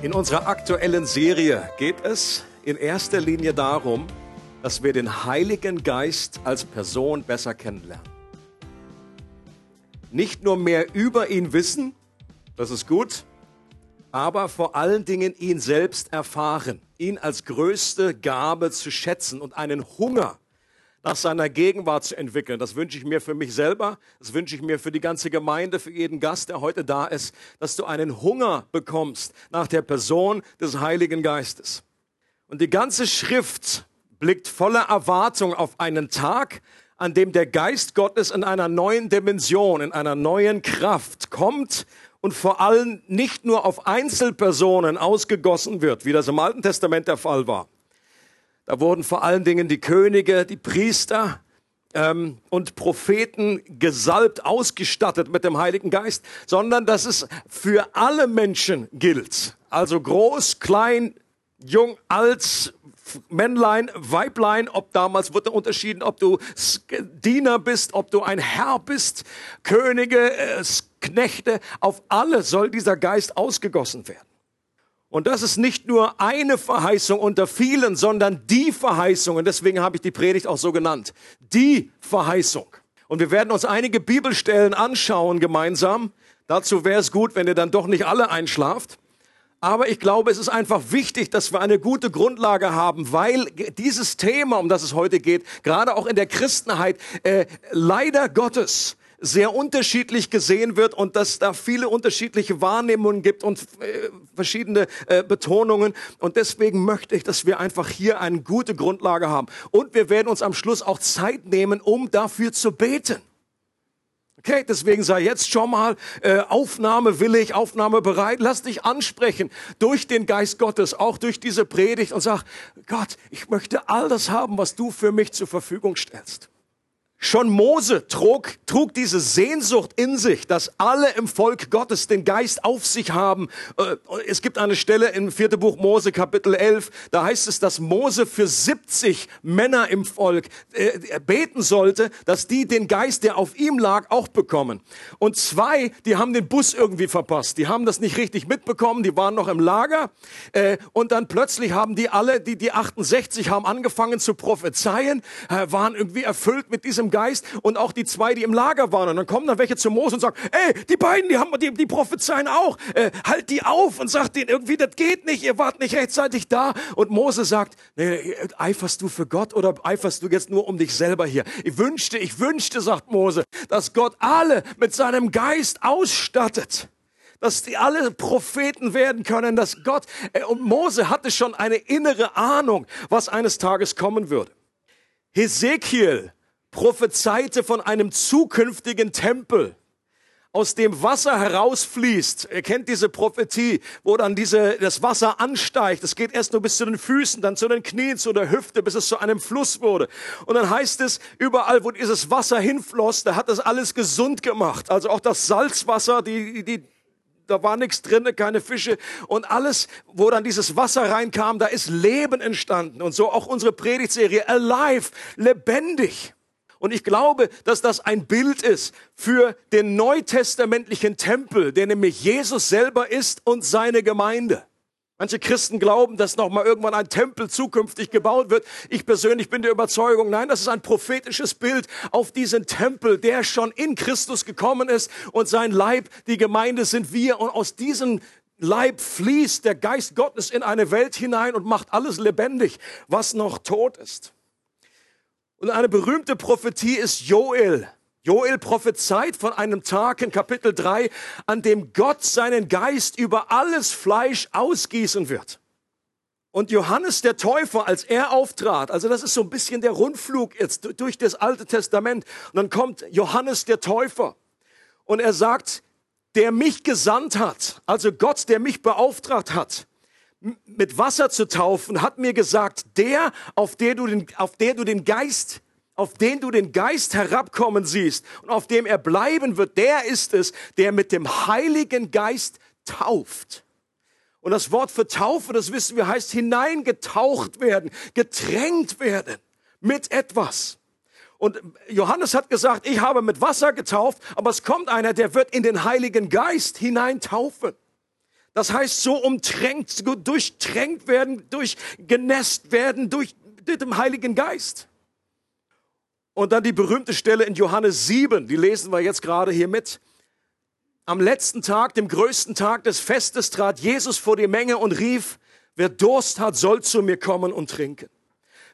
In unserer aktuellen Serie geht es in erster Linie darum, dass wir den Heiligen Geist als Person besser kennenlernen. Nicht nur mehr über ihn wissen, das ist gut, aber vor allen Dingen ihn selbst erfahren, ihn als größte Gabe zu schätzen und einen Hunger nach seiner Gegenwart zu entwickeln. Das wünsche ich mir für mich selber, das wünsche ich mir für die ganze Gemeinde, für jeden Gast, der heute da ist, dass du einen Hunger bekommst nach der Person des Heiligen Geistes. Und die ganze Schrift blickt voller Erwartung auf einen Tag, an dem der Geist Gottes in einer neuen Dimension, in einer neuen Kraft kommt und vor allem nicht nur auf Einzelpersonen ausgegossen wird, wie das im Alten Testament der Fall war, da wurden vor allen Dingen die Könige, die Priester ähm, und Propheten gesalbt, ausgestattet mit dem Heiligen Geist, sondern dass es für alle Menschen gilt. Also groß, klein, jung, alt, Männlein, Weiblein, ob damals wurde unterschieden, ob du Diener bist, ob du ein Herr bist, Könige, äh, Knechte, auf alle soll dieser Geist ausgegossen werden. Und das ist nicht nur eine Verheißung unter vielen, sondern die Verheißung. Und deswegen habe ich die Predigt auch so genannt. Die Verheißung. Und wir werden uns einige Bibelstellen anschauen gemeinsam. Dazu wäre es gut, wenn ihr dann doch nicht alle einschlaft. Aber ich glaube, es ist einfach wichtig, dass wir eine gute Grundlage haben, weil dieses Thema, um das es heute geht, gerade auch in der Christenheit, äh, leider Gottes sehr unterschiedlich gesehen wird und dass da viele unterschiedliche Wahrnehmungen gibt und äh, verschiedene äh, Betonungen. Und deswegen möchte ich, dass wir einfach hier eine gute Grundlage haben. Und wir werden uns am Schluss auch Zeit nehmen, um dafür zu beten. Okay, deswegen sei jetzt schon mal äh, aufnahmewillig, aufnahmebereit. Lass dich ansprechen durch den Geist Gottes, auch durch diese Predigt und sag, Gott, ich möchte all das haben, was du für mich zur Verfügung stellst. Schon Mose trug, trug diese Sehnsucht in sich, dass alle im Volk Gottes den Geist auf sich haben. Äh, es gibt eine Stelle im vierten Buch Mose, Kapitel 11, da heißt es, dass Mose für 70 Männer im Volk äh, beten sollte, dass die den Geist, der auf ihm lag, auch bekommen. Und zwei, die haben den Bus irgendwie verpasst. Die haben das nicht richtig mitbekommen, die waren noch im Lager. Äh, und dann plötzlich haben die alle, die, die 68 haben angefangen zu prophezeien, waren irgendwie erfüllt mit diesem Geist und auch die zwei, die im Lager waren. Und dann kommen dann welche zu Mose und sagen, ey, die beiden, die haben, die, die prophezeien auch. Äh, halt die auf und sagt denen irgendwie, das geht nicht, ihr wart nicht rechtzeitig da. Und Mose sagt, nee, eiferst du für Gott oder eiferst du jetzt nur um dich selber hier? Ich wünschte, ich wünschte, sagt Mose, dass Gott alle mit seinem Geist ausstattet dass die alle Propheten werden können, dass Gott äh, und Mose hatte schon eine innere Ahnung, was eines Tages kommen würde. Hesekiel prophezeite von einem zukünftigen Tempel, aus dem Wasser herausfließt. Ihr kennt diese Prophetie, wo dann diese, das Wasser ansteigt. Es geht erst nur bis zu den Füßen, dann zu den Knien, zu der Hüfte, bis es zu einem Fluss wurde. Und dann heißt es, überall, wo dieses Wasser hinfloss, da hat das alles gesund gemacht. Also auch das Salzwasser, die, die, da war nichts drin, keine Fische und alles, wo dann dieses Wasser reinkam, da ist Leben entstanden und so auch unsere Predigtserie Alive, lebendig. Und ich glaube, dass das ein Bild ist für den neutestamentlichen Tempel, der nämlich Jesus selber ist und seine Gemeinde. Manche Christen glauben, dass noch mal irgendwann ein Tempel zukünftig gebaut wird. Ich persönlich bin der Überzeugung, nein, das ist ein prophetisches Bild auf diesen Tempel, der schon in Christus gekommen ist und sein Leib, die Gemeinde sind wir und aus diesem Leib fließt der Geist Gottes in eine Welt hinein und macht alles lebendig, was noch tot ist. Und eine berühmte Prophetie ist Joel. Joel prophezeit von einem Tag in Kapitel 3, an dem Gott seinen Geist über alles Fleisch ausgießen wird. Und Johannes der Täufer, als er auftrat, also das ist so ein bisschen der Rundflug jetzt durch das Alte Testament, und dann kommt Johannes der Täufer und er sagt, der mich gesandt hat, also Gott, der mich beauftragt hat, mit Wasser zu taufen, hat mir gesagt, der, auf der du den, auf der du den Geist, auf den du den Geist herabkommen siehst und auf dem er bleiben wird, der ist es, der mit dem Heiligen Geist tauft. Und das Wort für Taufe, das wissen wir, heißt hineingetaucht werden, getränkt werden mit etwas. Und Johannes hat gesagt, ich habe mit Wasser getauft, aber es kommt einer, der wird in den Heiligen Geist hineintaufen. Das heißt, so umtränkt, durchtränkt werden, durchgenässt werden durch, den Heiligen Geist. Und dann die berühmte Stelle in Johannes 7, die lesen wir jetzt gerade hier mit. Am letzten Tag, dem größten Tag des Festes, trat Jesus vor die Menge und rief, wer Durst hat, soll zu mir kommen und trinken.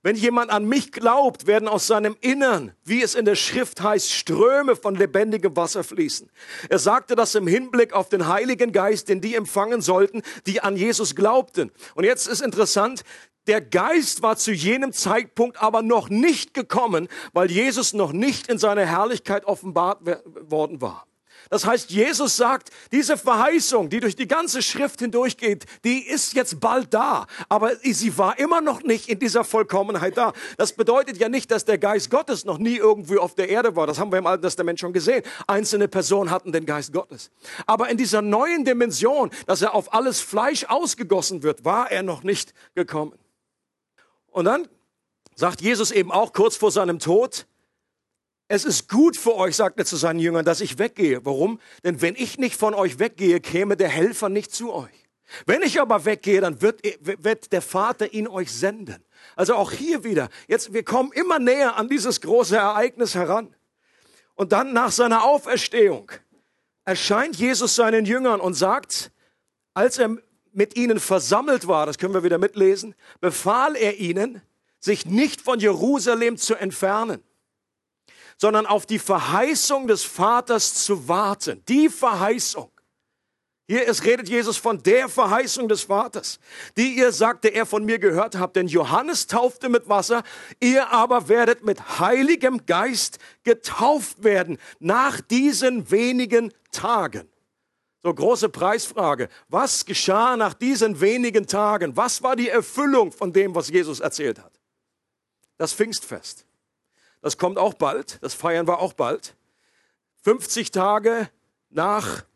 Wenn jemand an mich glaubt, werden aus seinem Innern, wie es in der Schrift heißt, Ströme von lebendigem Wasser fließen. Er sagte das im Hinblick auf den Heiligen Geist, den die empfangen sollten, die an Jesus glaubten. Und jetzt ist interessant, der Geist war zu jenem Zeitpunkt aber noch nicht gekommen, weil Jesus noch nicht in seiner Herrlichkeit offenbart worden war. Das heißt, Jesus sagt, diese Verheißung, die durch die ganze Schrift hindurchgeht, die ist jetzt bald da. Aber sie war immer noch nicht in dieser Vollkommenheit da. Das bedeutet ja nicht, dass der Geist Gottes noch nie irgendwie auf der Erde war. Das haben wir im Alten Testament schon gesehen. Einzelne Personen hatten den Geist Gottes. Aber in dieser neuen Dimension, dass er auf alles Fleisch ausgegossen wird, war er noch nicht gekommen. Und dann sagt Jesus eben auch kurz vor seinem Tod, es ist gut für euch, sagt er zu seinen Jüngern, dass ich weggehe. Warum? Denn wenn ich nicht von euch weggehe, käme der Helfer nicht zu euch. Wenn ich aber weggehe, dann wird, wird der Vater ihn euch senden. Also auch hier wieder. Jetzt, wir kommen immer näher an dieses große Ereignis heran. Und dann nach seiner Auferstehung erscheint Jesus seinen Jüngern und sagt, als er mit ihnen versammelt war, das können wir wieder mitlesen, befahl er ihnen, sich nicht von Jerusalem zu entfernen sondern auf die Verheißung des Vaters zu warten. Die Verheißung. Hier ist, redet Jesus von der Verheißung des Vaters, die ihr, sagte er, von mir gehört habt. Denn Johannes taufte mit Wasser, ihr aber werdet mit heiligem Geist getauft werden nach diesen wenigen Tagen. So große Preisfrage. Was geschah nach diesen wenigen Tagen? Was war die Erfüllung von dem, was Jesus erzählt hat? Das Pfingstfest. Das kommt auch bald. Das feiern wir auch bald. 50 Tage nach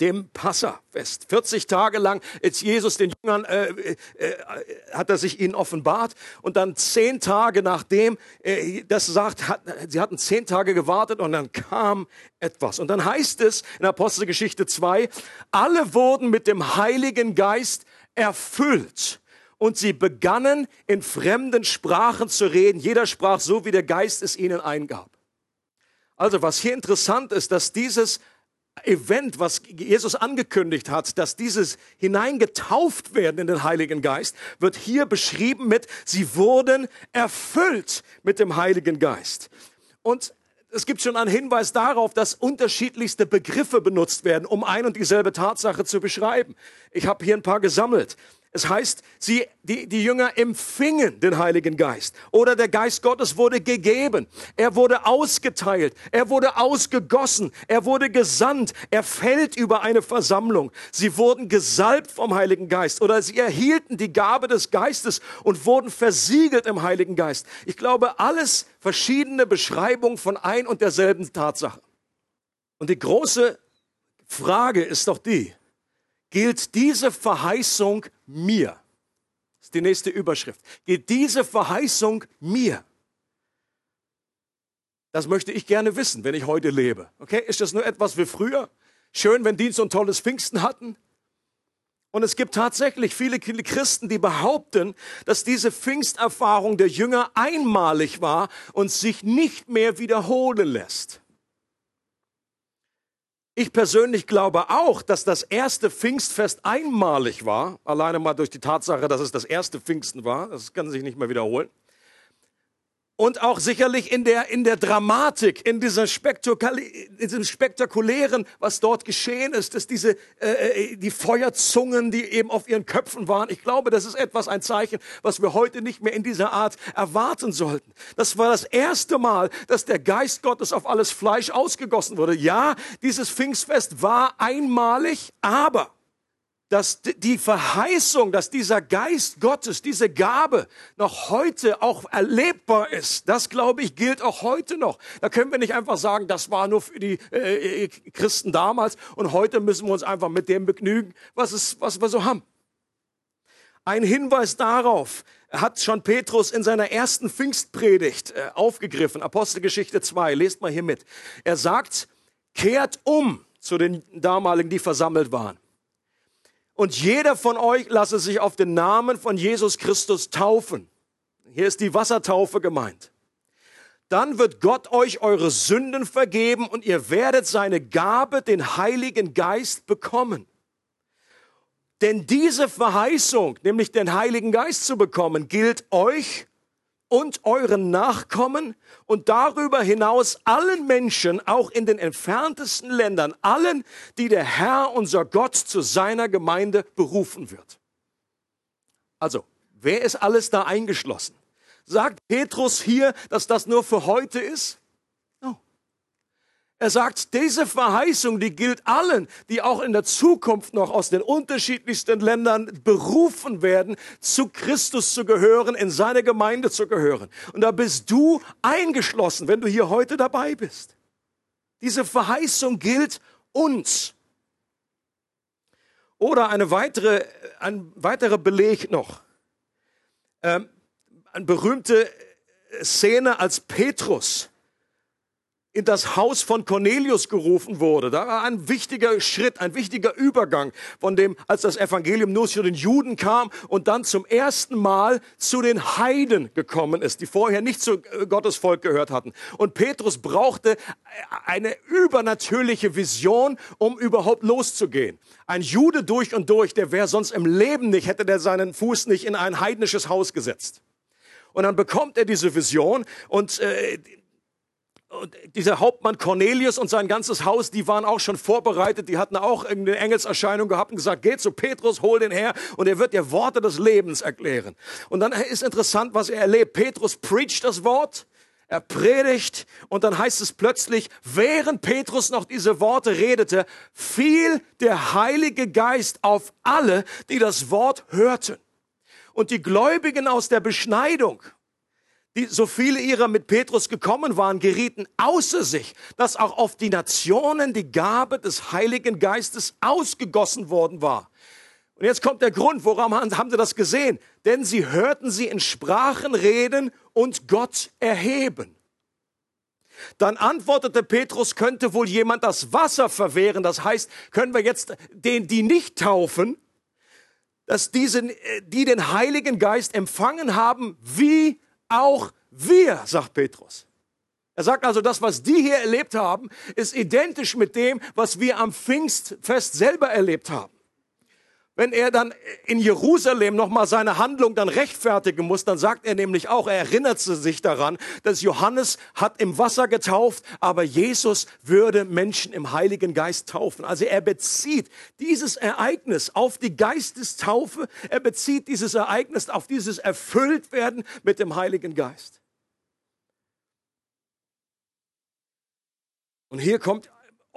dem Passafest. 40 Tage lang ist Jesus den Jüngern, äh, äh, äh, hat er sich ihnen offenbart und dann zehn Tage nachdem, äh, das sagt, hat, sie hatten zehn Tage gewartet und dann kam etwas. Und dann heißt es in Apostelgeschichte 2, alle wurden mit dem Heiligen Geist erfüllt und sie begannen in fremden Sprachen zu reden. Jeder sprach so, wie der Geist es ihnen eingab. Also was hier interessant ist, dass dieses Event, was Jesus angekündigt hat, dass dieses hineingetauft werden in den Heiligen Geist, wird hier beschrieben mit, sie wurden erfüllt mit dem Heiligen Geist. Und es gibt schon einen Hinweis darauf, dass unterschiedlichste Begriffe benutzt werden, um ein und dieselbe Tatsache zu beschreiben. Ich habe hier ein paar gesammelt. Es heißt, sie, die, die Jünger empfingen den Heiligen Geist. Oder der Geist Gottes wurde gegeben. Er wurde ausgeteilt. Er wurde ausgegossen. Er wurde gesandt. Er fällt über eine Versammlung. Sie wurden gesalbt vom Heiligen Geist. Oder sie erhielten die Gabe des Geistes und wurden versiegelt im Heiligen Geist. Ich glaube, alles verschiedene Beschreibungen von ein und derselben Tatsache. Und die große Frage ist doch die, gilt diese Verheißung mir? Das ist die nächste Überschrift. Gilt diese Verheißung mir? Das möchte ich gerne wissen, wenn ich heute lebe. Okay, ist das nur etwas wie früher? Schön, wenn Dienst und tolles Pfingsten hatten. Und es gibt tatsächlich viele Christen, die behaupten, dass diese Pfingsterfahrung der Jünger einmalig war und sich nicht mehr wiederholen lässt. Ich persönlich glaube auch, dass das erste Pfingstfest einmalig war, alleine mal durch die Tatsache, dass es das erste Pfingsten war. Das kann sich nicht mehr wiederholen. Und auch sicherlich in der, in der Dramatik, in, dieser in diesem spektakulären, was dort geschehen ist, dass diese, äh, äh, die Feuerzungen, die eben auf ihren Köpfen waren. Ich glaube, das ist etwas, ein Zeichen, was wir heute nicht mehr in dieser Art erwarten sollten. Das war das erste Mal, dass der Geist Gottes auf alles Fleisch ausgegossen wurde. Ja, dieses Pfingstfest war einmalig, aber dass die Verheißung, dass dieser Geist Gottes, diese Gabe noch heute auch erlebbar ist, das glaube ich gilt auch heute noch. Da können wir nicht einfach sagen, das war nur für die äh, äh, Christen damals und heute müssen wir uns einfach mit dem begnügen, was, es, was wir so haben. Ein Hinweis darauf hat schon Petrus in seiner ersten Pfingstpredigt äh, aufgegriffen, Apostelgeschichte 2, lest mal hier mit. Er sagt, kehrt um zu den damaligen, die versammelt waren und jeder von euch lasse sich auf den Namen von Jesus Christus taufen. Hier ist die Wassertaufe gemeint. Dann wird Gott euch eure Sünden vergeben und ihr werdet seine Gabe, den Heiligen Geist, bekommen. Denn diese Verheißung, nämlich den Heiligen Geist zu bekommen, gilt euch und euren Nachkommen und darüber hinaus allen Menschen, auch in den entferntesten Ländern, allen, die der Herr, unser Gott, zu seiner Gemeinde berufen wird. Also, wer ist alles da eingeschlossen? Sagt Petrus hier, dass das nur für heute ist? Er sagt, diese Verheißung, die gilt allen, die auch in der Zukunft noch aus den unterschiedlichsten Ländern berufen werden, zu Christus zu gehören, in seine Gemeinde zu gehören. Und da bist du eingeschlossen, wenn du hier heute dabei bist. Diese Verheißung gilt uns. Oder eine weitere, ein weiterer Beleg noch. Ähm, eine berühmte Szene als Petrus in das Haus von Cornelius gerufen wurde. Da war ein wichtiger Schritt, ein wichtiger Übergang von dem, als das Evangelium nur zu den Juden kam und dann zum ersten Mal zu den Heiden gekommen ist, die vorher nicht zu äh, Gottes Volk gehört hatten. Und Petrus brauchte äh, eine übernatürliche Vision, um überhaupt loszugehen. Ein Jude durch und durch, der wäre sonst im Leben nicht, hätte der seinen Fuß nicht in ein heidnisches Haus gesetzt. Und dann bekommt er diese Vision und äh, und dieser Hauptmann Cornelius und sein ganzes Haus, die waren auch schon vorbereitet, die hatten auch irgendeine Engelserscheinung gehabt und gesagt, geht zu Petrus, hol den her und er wird dir Worte des Lebens erklären. Und dann ist interessant, was er erlebt. Petrus preacht das Wort, er predigt und dann heißt es plötzlich, während Petrus noch diese Worte redete, fiel der Heilige Geist auf alle, die das Wort hörten. Und die Gläubigen aus der Beschneidung, die, so viele ihrer mit Petrus gekommen waren, gerieten außer sich, dass auch auf die Nationen die Gabe des Heiligen Geistes ausgegossen worden war. Und jetzt kommt der Grund, woran haben sie das gesehen? Denn sie hörten sie in Sprachen reden und Gott erheben. Dann antwortete Petrus, könnte wohl jemand das Wasser verwehren? Das heißt, können wir jetzt den, die nicht taufen, dass diese, die den Heiligen Geist empfangen haben, wie auch wir, sagt Petrus. Er sagt also, das, was die hier erlebt haben, ist identisch mit dem, was wir am Pfingstfest selber erlebt haben. Wenn er dann in Jerusalem nochmal seine Handlung dann rechtfertigen muss, dann sagt er nämlich auch, er erinnert sich daran, dass Johannes hat im Wasser getauft, aber Jesus würde Menschen im Heiligen Geist taufen. Also er bezieht dieses Ereignis auf die Geistestaufe, er bezieht dieses Ereignis auf dieses Erfülltwerden mit dem Heiligen Geist. Und hier kommt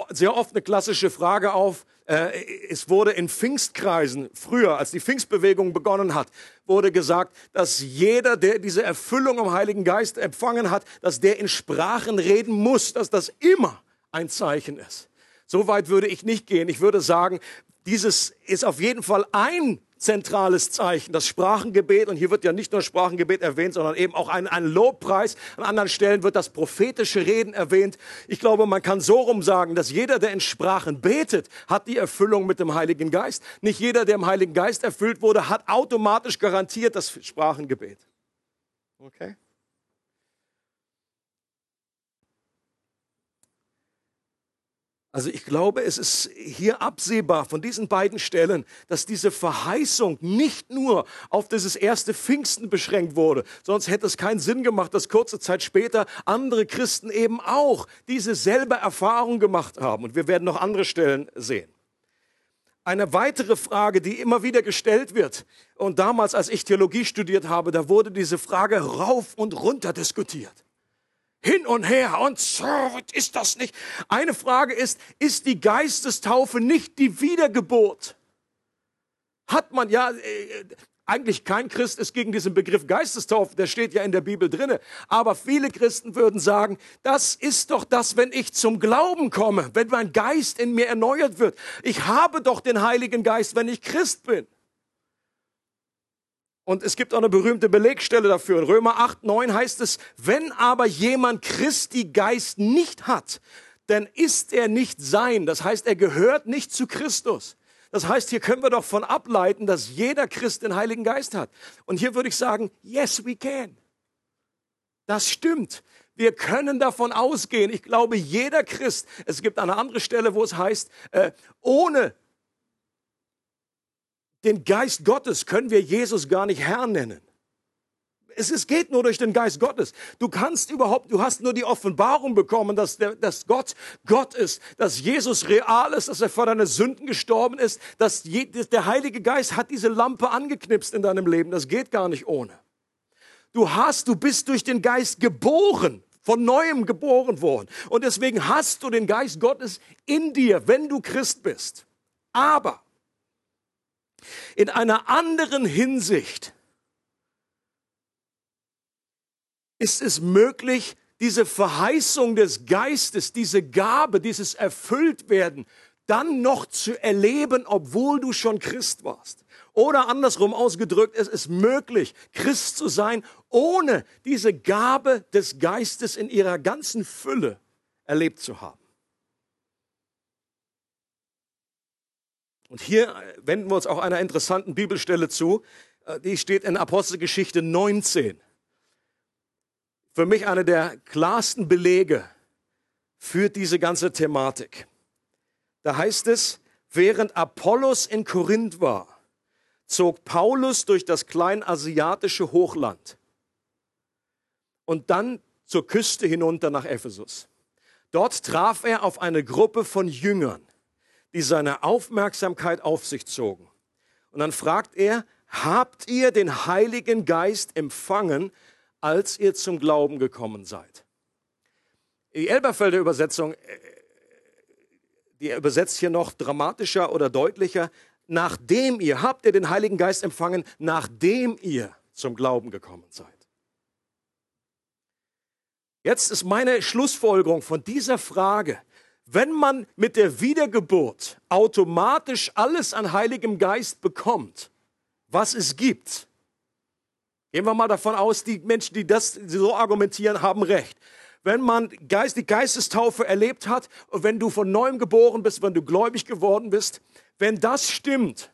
sehr oft eine klassische Frage auf, äh, es wurde in Pfingstkreisen, früher, als die Pfingstbewegung begonnen hat, wurde gesagt, dass jeder, der diese Erfüllung im Heiligen Geist empfangen hat, dass der in Sprachen reden muss, dass das immer ein Zeichen ist. So weit würde ich nicht gehen. Ich würde sagen, dieses ist auf jeden Fall ein zentrales Zeichen, das Sprachengebet. Und hier wird ja nicht nur Sprachengebet erwähnt, sondern eben auch ein, ein Lobpreis. An anderen Stellen wird das prophetische Reden erwähnt. Ich glaube, man kann so rum sagen, dass jeder, der in Sprachen betet, hat die Erfüllung mit dem Heiligen Geist. Nicht jeder, der im Heiligen Geist erfüllt wurde, hat automatisch garantiert das Sprachengebet. Okay? Also ich glaube, es ist hier absehbar von diesen beiden Stellen, dass diese Verheißung nicht nur auf dieses erste Pfingsten beschränkt wurde, sonst hätte es keinen Sinn gemacht, dass kurze Zeit später andere Christen eben auch diese selbe Erfahrung gemacht haben. Und wir werden noch andere Stellen sehen. Eine weitere Frage, die immer wieder gestellt wird, und damals, als ich Theologie studiert habe, da wurde diese Frage rauf und runter diskutiert hin und her und so ist das nicht. Eine Frage ist, ist die Geistestaufe nicht die Wiedergeburt? Hat man ja, äh, eigentlich kein Christ ist gegen diesen Begriff Geistestaufe, der steht ja in der Bibel drinne. Aber viele Christen würden sagen, das ist doch das, wenn ich zum Glauben komme, wenn mein Geist in mir erneuert wird. Ich habe doch den Heiligen Geist, wenn ich Christ bin. Und es gibt auch eine berühmte Belegstelle dafür. In Römer 8, 9 heißt es, wenn aber jemand Christi Geist nicht hat, dann ist er nicht sein. Das heißt, er gehört nicht zu Christus. Das heißt, hier können wir doch von ableiten, dass jeder Christ den Heiligen Geist hat. Und hier würde ich sagen, yes, we can. Das stimmt. Wir können davon ausgehen. Ich glaube, jeder Christ, es gibt eine andere Stelle, wo es heißt, äh, ohne den Geist Gottes können wir Jesus gar nicht Herr nennen. Es, es geht nur durch den Geist Gottes. Du kannst überhaupt, du hast nur die Offenbarung bekommen, dass, der, dass Gott Gott ist, dass Jesus real ist, dass er vor deine Sünden gestorben ist, dass je, der Heilige Geist hat diese Lampe angeknipst in deinem Leben. Das geht gar nicht ohne. Du hast, du bist durch den Geist geboren von neuem geboren worden. Und deswegen hast du den Geist Gottes in dir, wenn du Christ bist. Aber in einer anderen Hinsicht ist es möglich, diese Verheißung des Geistes, diese Gabe, dieses Erfülltwerden, dann noch zu erleben, obwohl du schon Christ warst. Oder andersrum ausgedrückt, es ist möglich, Christ zu sein, ohne diese Gabe des Geistes in ihrer ganzen Fülle erlebt zu haben. Und hier wenden wir uns auch einer interessanten Bibelstelle zu. Äh, die steht in Apostelgeschichte 19. Für mich eine der klarsten Belege für diese ganze Thematik. Da heißt es, während Apollos in Korinth war, zog Paulus durch das kleinasiatische Hochland und dann zur Küste hinunter nach Ephesus. Dort traf er auf eine Gruppe von Jüngern die seine Aufmerksamkeit auf sich zogen. Und dann fragt er, habt ihr den Heiligen Geist empfangen, als ihr zum Glauben gekommen seid? Die Elberfelder Übersetzung, äh, die übersetzt hier noch dramatischer oder deutlicher, nachdem ihr, habt ihr den Heiligen Geist empfangen, nachdem ihr zum Glauben gekommen seid. Jetzt ist meine Schlussfolgerung von dieser Frage, wenn man mit der Wiedergeburt automatisch alles an Heiligem Geist bekommt, was es gibt, gehen wir mal davon aus, die Menschen, die das so argumentieren, haben recht. Wenn man Geist, die Geistestaufe erlebt hat und wenn du von neuem geboren bist, wenn du gläubig geworden bist, wenn das stimmt,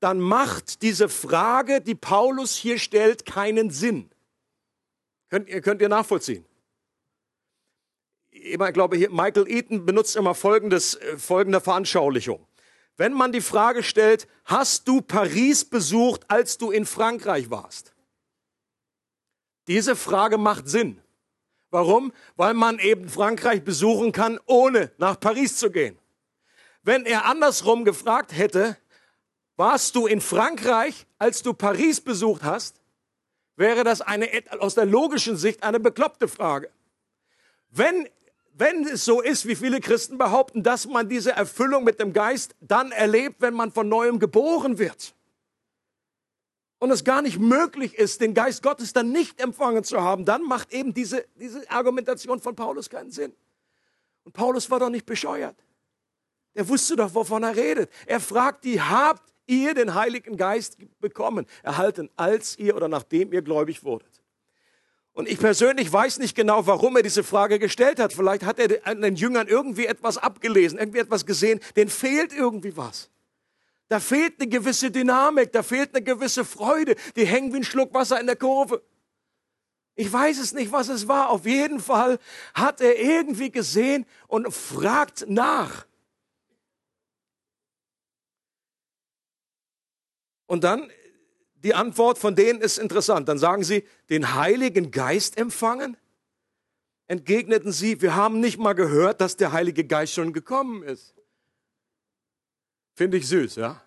dann macht diese Frage, die Paulus hier stellt, keinen Sinn. Könnt könnt ihr nachvollziehen? Ich glaube, hier Michael Eaton benutzt immer folgendes, äh, folgende Veranschaulichung. Wenn man die Frage stellt, hast du Paris besucht, als du in Frankreich warst? Diese Frage macht Sinn. Warum? Weil man eben Frankreich besuchen kann, ohne nach Paris zu gehen. Wenn er andersrum gefragt hätte, warst du in Frankreich, als du Paris besucht hast, wäre das eine, aus der logischen Sicht eine bekloppte Frage. Wenn wenn es so ist, wie viele Christen behaupten, dass man diese Erfüllung mit dem Geist dann erlebt, wenn man von neuem geboren wird. Und es gar nicht möglich ist, den Geist Gottes dann nicht empfangen zu haben, dann macht eben diese, diese Argumentation von Paulus keinen Sinn. Und Paulus war doch nicht bescheuert. Er wusste doch, wovon er redet. Er fragt die, habt ihr den Heiligen Geist bekommen, erhalten, als ihr oder nachdem ihr gläubig wurdet? Und ich persönlich weiß nicht genau, warum er diese Frage gestellt hat. Vielleicht hat er an den Jüngern irgendwie etwas abgelesen, irgendwie etwas gesehen, denen fehlt irgendwie was. Da fehlt eine gewisse Dynamik, da fehlt eine gewisse Freude. Die hängen wie ein Schluck Wasser in der Kurve. Ich weiß es nicht, was es war. Auf jeden Fall hat er irgendwie gesehen und fragt nach. Und dann die Antwort von denen ist interessant. Dann sagen sie, den Heiligen Geist empfangen? Entgegneten sie, wir haben nicht mal gehört, dass der Heilige Geist schon gekommen ist. Finde ich süß, ja?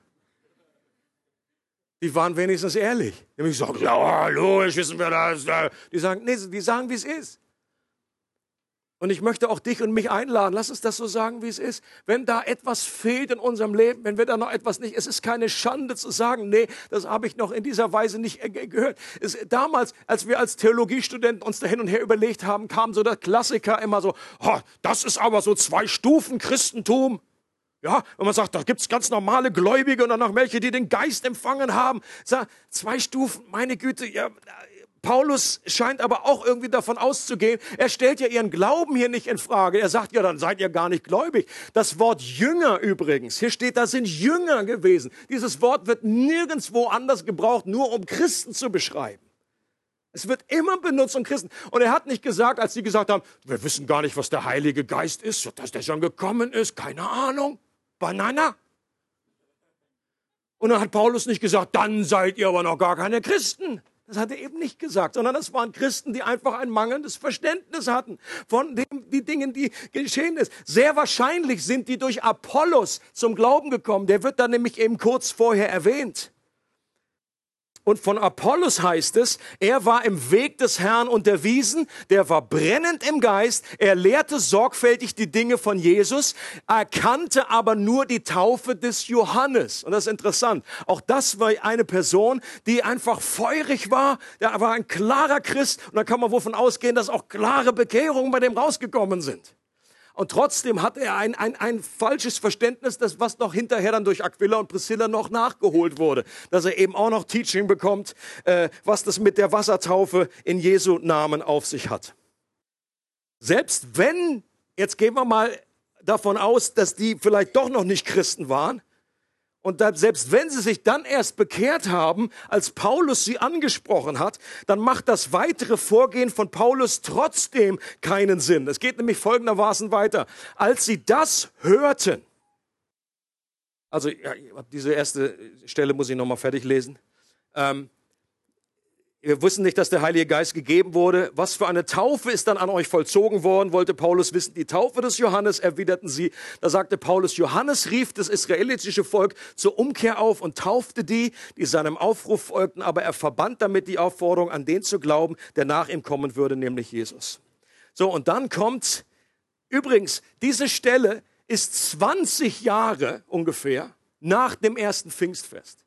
Die waren wenigstens ehrlich. Die haben gesagt, ja, logisch, wissen wir das. Die sagen, nee, die sagen, wie es ist. Und ich möchte auch dich und mich einladen. Lass uns das so sagen, wie es ist. Wenn da etwas fehlt in unserem Leben, wenn wir da noch etwas nicht, es ist keine Schande zu sagen, nee, das habe ich noch in dieser Weise nicht gehört. Es, damals, als wir als Theologiestudenten uns da hin und her überlegt haben, kam so der Klassiker immer so, oh, das ist aber so zwei Stufen Christentum. Ja, wenn man sagt, da gibt es ganz normale Gläubige und dann noch welche, die den Geist empfangen haben. Sag, zwei Stufen, meine Güte, ja, Paulus scheint aber auch irgendwie davon auszugehen, er stellt ja ihren Glauben hier nicht in Frage. Er sagt ja, dann seid ihr gar nicht gläubig. Das Wort Jünger übrigens, hier steht, da sind Jünger gewesen. Dieses Wort wird nirgendwo anders gebraucht, nur um Christen zu beschreiben. Es wird immer benutzt um Christen. Und er hat nicht gesagt, als sie gesagt haben, wir wissen gar nicht, was der Heilige Geist ist, dass der schon gekommen ist, keine Ahnung. Banana. Und dann hat Paulus nicht gesagt, dann seid ihr aber noch gar keine Christen. Das hat er eben nicht gesagt, sondern das waren Christen, die einfach ein mangelndes Verständnis hatten von dem, die Dingen, die geschehen ist. Sehr wahrscheinlich sind die durch Apollos zum Glauben gekommen. Der wird dann nämlich eben kurz vorher erwähnt. Und von Apollos heißt es, er war im Weg des Herrn unterwiesen, der war brennend im Geist, er lehrte sorgfältig die Dinge von Jesus, erkannte aber nur die Taufe des Johannes. Und das ist interessant. Auch das war eine Person, die einfach feurig war, der war ein klarer Christ. Und da kann man wohl von ausgehen, dass auch klare Bekehrungen bei dem rausgekommen sind. Und trotzdem hat er ein, ein, ein falsches Verständnis, das was noch hinterher dann durch Aquila und Priscilla noch nachgeholt wurde. Dass er eben auch noch Teaching bekommt, äh, was das mit der Wassertaufe in Jesu Namen auf sich hat. Selbst wenn, jetzt gehen wir mal davon aus, dass die vielleicht doch noch nicht Christen waren, und selbst wenn sie sich dann erst bekehrt haben, als Paulus sie angesprochen hat, dann macht das weitere Vorgehen von Paulus trotzdem keinen Sinn. Es geht nämlich folgendermaßen weiter. Als sie das hörten, also ja, diese erste Stelle muss ich nochmal fertig lesen. Ähm, wir wussten nicht, dass der Heilige Geist gegeben wurde. Was für eine Taufe ist dann an euch vollzogen worden, wollte Paulus wissen. Die Taufe des Johannes, erwiderten sie. Da sagte Paulus, Johannes rief das israelitische Volk zur Umkehr auf und taufte die, die seinem Aufruf folgten, aber er verband damit die Aufforderung, an den zu glauben, der nach ihm kommen würde, nämlich Jesus. So, und dann kommt, übrigens, diese Stelle ist 20 Jahre ungefähr nach dem ersten Pfingstfest.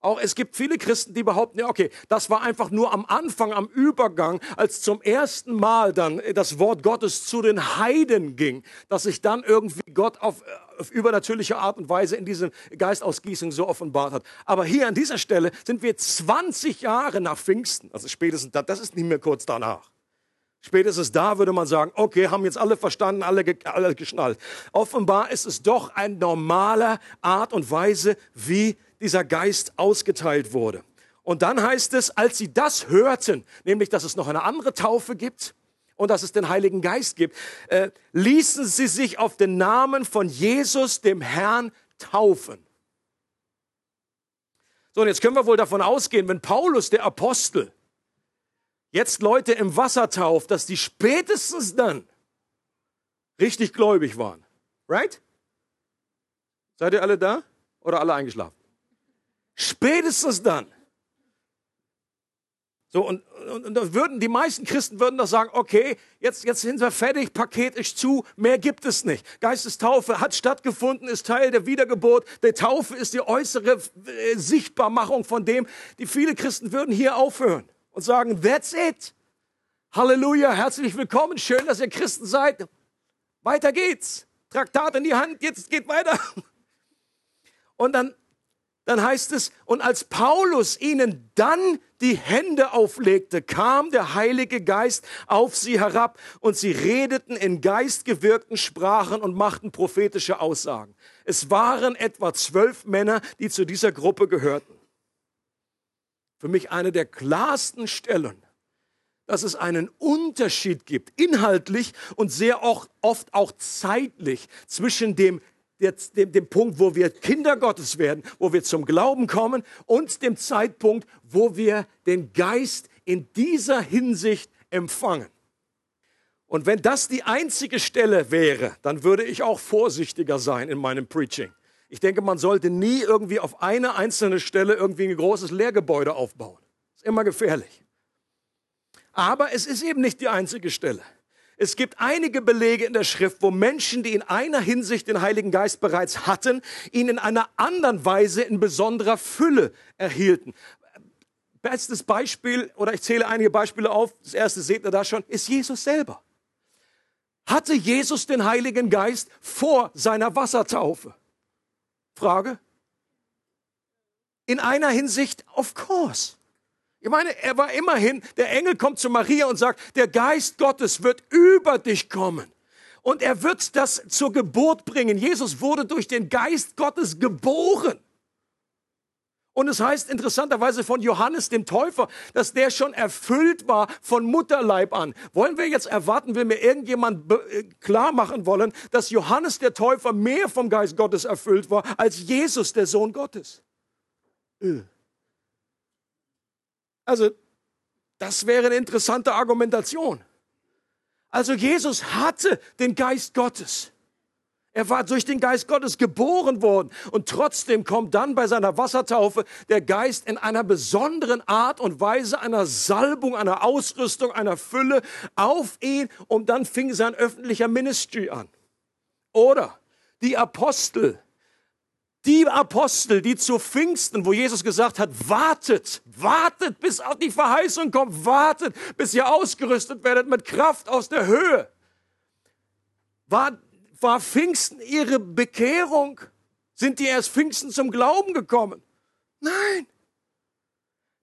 Auch es gibt viele Christen, die behaupten, ja, okay, das war einfach nur am Anfang, am Übergang, als zum ersten Mal dann das Wort Gottes zu den Heiden ging, dass sich dann irgendwie Gott auf, auf übernatürliche Art und Weise in diesem Geistausgießung so offenbart hat. Aber hier an dieser Stelle sind wir 20 Jahre nach Pfingsten, also spätestens da, das ist nicht mehr kurz danach. Spätestens da würde man sagen, okay, haben jetzt alle verstanden, alle, alle geschnallt. Offenbar ist es doch eine normale Art und Weise, wie dieser Geist ausgeteilt wurde. Und dann heißt es, als sie das hörten, nämlich dass es noch eine andere Taufe gibt und dass es den Heiligen Geist gibt, äh, ließen sie sich auf den Namen von Jesus, dem Herrn, taufen. So, und jetzt können wir wohl davon ausgehen, wenn Paulus, der Apostel, jetzt Leute im Wasser tauft, dass die spätestens dann richtig gläubig waren. Right? Seid ihr alle da oder alle eingeschlafen? Spätestens dann. So, und, und, und da würden, die meisten Christen würden doch sagen, okay, jetzt, jetzt sind wir fertig, Paket ist zu, mehr gibt es nicht. Geistestaufe hat stattgefunden, ist Teil der Wiedergeburt. Der Taufe ist die äußere äh, Sichtbarmachung von dem. Die viele Christen würden hier aufhören und sagen, that's it. Halleluja, herzlich willkommen, schön, dass ihr Christen seid. Weiter geht's. Traktat in die Hand, jetzt geht weiter. Und dann dann heißt es, und als Paulus ihnen dann die Hände auflegte, kam der Heilige Geist auf sie herab und sie redeten in geistgewirkten Sprachen und machten prophetische Aussagen. Es waren etwa zwölf Männer, die zu dieser Gruppe gehörten. Für mich eine der klarsten Stellen, dass es einen Unterschied gibt, inhaltlich und sehr oft auch zeitlich, zwischen dem, der, dem, dem Punkt, wo wir Kinder Gottes werden, wo wir zum Glauben kommen und dem Zeitpunkt, wo wir den Geist in dieser Hinsicht empfangen. Und wenn das die einzige Stelle wäre, dann würde ich auch vorsichtiger sein in meinem Preaching. Ich denke, man sollte nie irgendwie auf eine einzelne Stelle irgendwie ein großes Lehrgebäude aufbauen. Ist immer gefährlich. Aber es ist eben nicht die einzige Stelle. Es gibt einige Belege in der Schrift, wo Menschen, die in einer Hinsicht den Heiligen Geist bereits hatten, ihn in einer anderen Weise in besonderer Fülle erhielten. Bestes Beispiel, oder ich zähle einige Beispiele auf, das erste seht ihr da schon, ist Jesus selber. Hatte Jesus den Heiligen Geist vor seiner Wassertaufe? Frage. In einer Hinsicht, of course. Ich meine, er war immerhin, der Engel kommt zu Maria und sagt, der Geist Gottes wird über dich kommen. Und er wird das zur Geburt bringen. Jesus wurde durch den Geist Gottes geboren. Und es heißt interessanterweise von Johannes dem Täufer, dass der schon erfüllt war von Mutterleib an. Wollen wir jetzt erwarten, will mir irgendjemand äh, klar machen wollen, dass Johannes der Täufer mehr vom Geist Gottes erfüllt war als Jesus, der Sohn Gottes? Äh. Also, das wäre eine interessante Argumentation. Also Jesus hatte den Geist Gottes. Er war durch den Geist Gottes geboren worden. Und trotzdem kommt dann bei seiner Wassertaufe der Geist in einer besonderen Art und Weise, einer Salbung, einer Ausrüstung, einer Fülle auf ihn. Und dann fing sein öffentlicher Ministry an. Oder die Apostel, die Apostel, die zu Pfingsten, wo Jesus gesagt hat, wartet, wartet, bis auch die Verheißung kommt, wartet, bis ihr ausgerüstet werdet mit Kraft aus der Höhe. War war Pfingsten ihre Bekehrung? Sind die erst Pfingsten zum Glauben gekommen? Nein.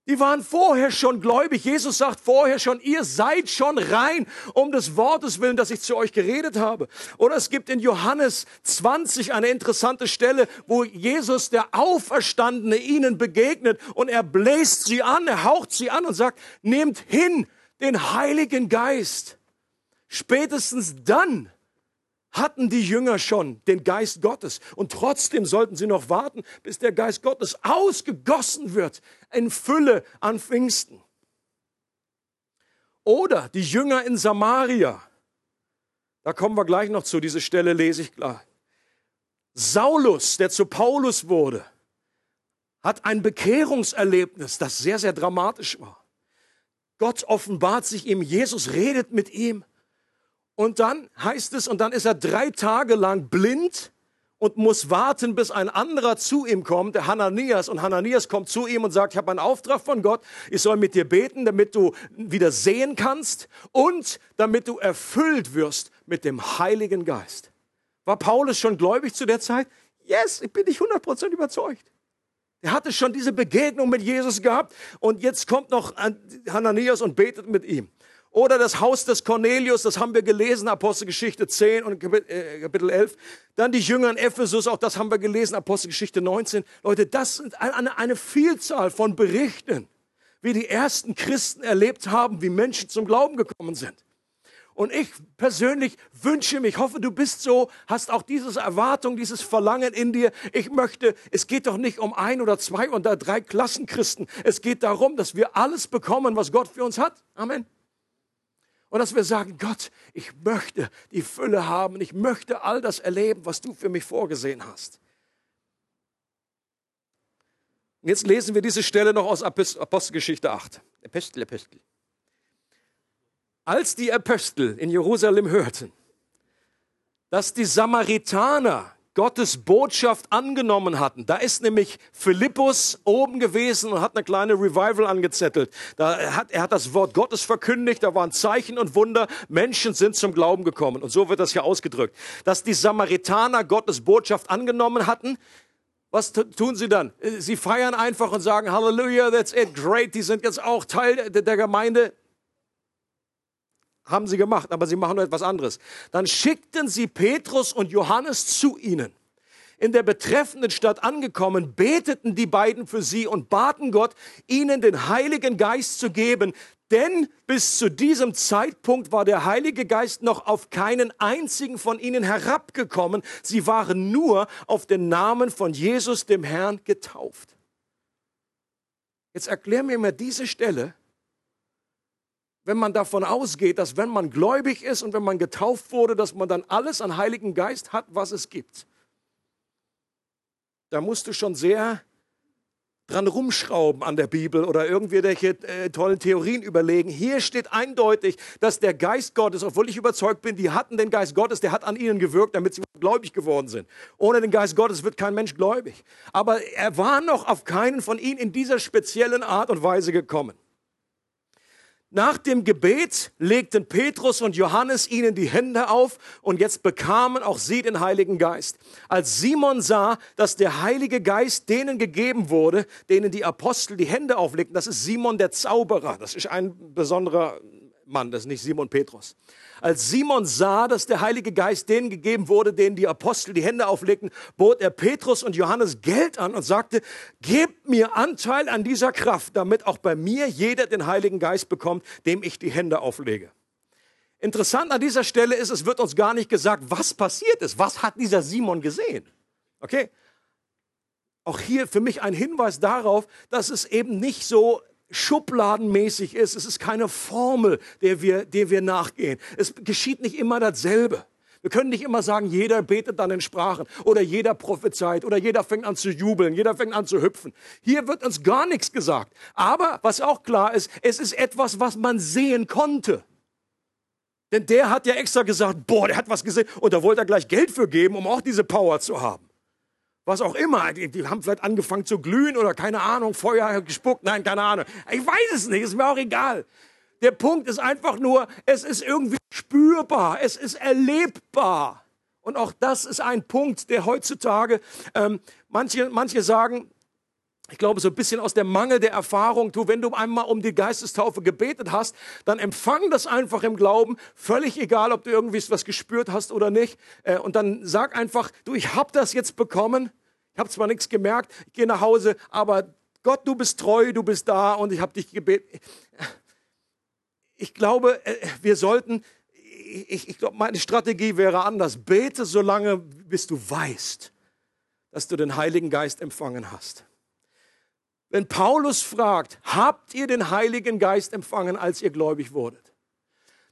Die waren vorher schon gläubig. Jesus sagt vorher schon, ihr seid schon rein um des Wortes willen, dass ich zu euch geredet habe. Oder es gibt in Johannes 20 eine interessante Stelle, wo Jesus, der Auferstandene, ihnen begegnet und er bläst sie an, er haucht sie an und sagt, nehmt hin den Heiligen Geist. Spätestens dann hatten die Jünger schon den Geist Gottes. Und trotzdem sollten sie noch warten, bis der Geist Gottes ausgegossen wird in Fülle an Pfingsten. Oder die Jünger in Samaria. Da kommen wir gleich noch zu, diese Stelle lese ich klar. Saulus, der zu Paulus wurde, hat ein Bekehrungserlebnis, das sehr, sehr dramatisch war. Gott offenbart sich ihm, Jesus redet mit ihm und dann heißt es, und dann ist er drei Tage lang blind und muss warten, bis ein anderer zu ihm kommt, der Hananias. Und Hananias kommt zu ihm und sagt, ich habe einen Auftrag von Gott, ich soll mit dir beten, damit du wieder sehen kannst und damit du erfüllt wirst mit dem Heiligen Geist. War Paulus schon gläubig zu der Zeit? Yes, ich bin nicht 100% überzeugt. Er hatte schon diese Begegnung mit Jesus gehabt und jetzt kommt noch Hananias und betet mit ihm. Oder das Haus des Cornelius, das haben wir gelesen, Apostelgeschichte 10 und äh, Kapitel 11. Dann die Jünger in Ephesus, auch das haben wir gelesen, Apostelgeschichte 19. Leute, das sind eine, eine Vielzahl von Berichten, wie die ersten Christen erlebt haben, wie Menschen zum Glauben gekommen sind. Und ich persönlich wünsche mich, hoffe, du bist so, hast auch diese Erwartung, dieses Verlangen in dir. Ich möchte, es geht doch nicht um ein oder zwei oder drei Klassenchristen. Es geht darum, dass wir alles bekommen, was Gott für uns hat. Amen. Und dass wir sagen, Gott, ich möchte die Fülle haben, ich möchte all das erleben, was du für mich vorgesehen hast. Und jetzt lesen wir diese Stelle noch aus Apostelgeschichte 8. Apostel, Apostel. Als die Apostel in Jerusalem hörten, dass die Samaritaner Gottes Botschaft angenommen hatten. Da ist nämlich Philippus oben gewesen und hat eine kleine Revival angezettelt. Da hat, er hat das Wort Gottes verkündigt, da waren Zeichen und Wunder, Menschen sind zum Glauben gekommen. Und so wird das hier ausgedrückt. Dass die Samaritaner Gottes Botschaft angenommen hatten, was tun sie dann? Sie feiern einfach und sagen, Halleluja, that's it, great, die sind jetzt auch Teil der Gemeinde haben sie gemacht, aber sie machen nur etwas anderes. Dann schickten sie Petrus und Johannes zu ihnen. In der betreffenden Stadt angekommen, beteten die beiden für sie und baten Gott, ihnen den Heiligen Geist zu geben, Denn bis zu diesem Zeitpunkt war der Heilige Geist noch auf keinen einzigen von ihnen herabgekommen. Sie waren nur auf den Namen von Jesus, dem Herrn, getauft. Jetzt erklär mir mal diese Stelle, wenn man davon ausgeht, dass wenn man gläubig ist und wenn man getauft wurde, dass man dann alles an Heiligen Geist hat, was es gibt. Da musst du schon sehr dran rumschrauben an der Bibel oder irgendwelche äh, tollen Theorien überlegen. Hier steht eindeutig, dass der Geist Gottes, obwohl ich überzeugt bin, die hatten den Geist Gottes, der hat an ihnen gewirkt, damit sie gläubig geworden sind. Ohne den Geist Gottes wird kein Mensch gläubig. Aber er war noch auf keinen von ihnen in dieser speziellen Art und Weise gekommen. Nach dem Gebet legten Petrus und Johannes ihnen die Hände auf und jetzt bekamen auch sie den Heiligen Geist. Als Simon sah, dass der Heilige Geist denen gegeben wurde, denen die Apostel die Hände auflegten, das ist Simon der Zauberer, das ist ein besonderer Mann, das ist nicht Simon Petrus. Als Simon sah, dass der Heilige Geist denen gegeben wurde, denen die Apostel die Hände auflegten, bot er Petrus und Johannes Geld an und sagte, gebt mir Anteil an dieser Kraft, damit auch bei mir jeder den Heiligen Geist bekommt, dem ich die Hände auflege. Interessant an dieser Stelle ist, es wird uns gar nicht gesagt, was passiert ist. Was hat dieser Simon gesehen? Okay? Auch hier für mich ein Hinweis darauf, dass es eben nicht so schubladenmäßig ist. Es ist keine Formel, der wir, der wir nachgehen. Es geschieht nicht immer dasselbe. Wir können nicht immer sagen, jeder betet dann in Sprachen oder jeder prophezeit oder jeder fängt an zu jubeln, jeder fängt an zu hüpfen. Hier wird uns gar nichts gesagt. Aber was auch klar ist, es ist etwas, was man sehen konnte. Denn der hat ja extra gesagt, boah, der hat was gesehen und da wollte er gleich Geld für geben, um auch diese Power zu haben was auch immer. Die, die, haben vielleicht angefangen zu glühen oder keine Ahnung, Feuer gespuckt. Nein, keine Ahnung. Ich weiß es nicht, ist mir auch egal. Der Punkt ist einfach nur, es ist irgendwie spürbar, es ist erlebbar. Und auch das ist ein Punkt, der heutzutage, ähm, manche, manche sagen, ich glaube, so ein bisschen aus der Mangel der Erfahrung, du, wenn du einmal um die Geistestaufe gebetet hast, dann empfang das einfach im Glauben, völlig egal, ob du irgendwie was gespürt hast oder nicht. Äh, und dann sag einfach, du, ich habe das jetzt bekommen. Ich habe zwar nichts gemerkt, ich gehe nach Hause, aber Gott, du bist treu, du bist da und ich habe dich gebetet. Ich glaube, äh, wir sollten, ich, ich glaube, meine Strategie wäre anders. Bete so lange, bis du weißt, dass du den Heiligen Geist empfangen hast. Wenn Paulus fragt, habt ihr den Heiligen Geist empfangen, als ihr gläubig wurdet?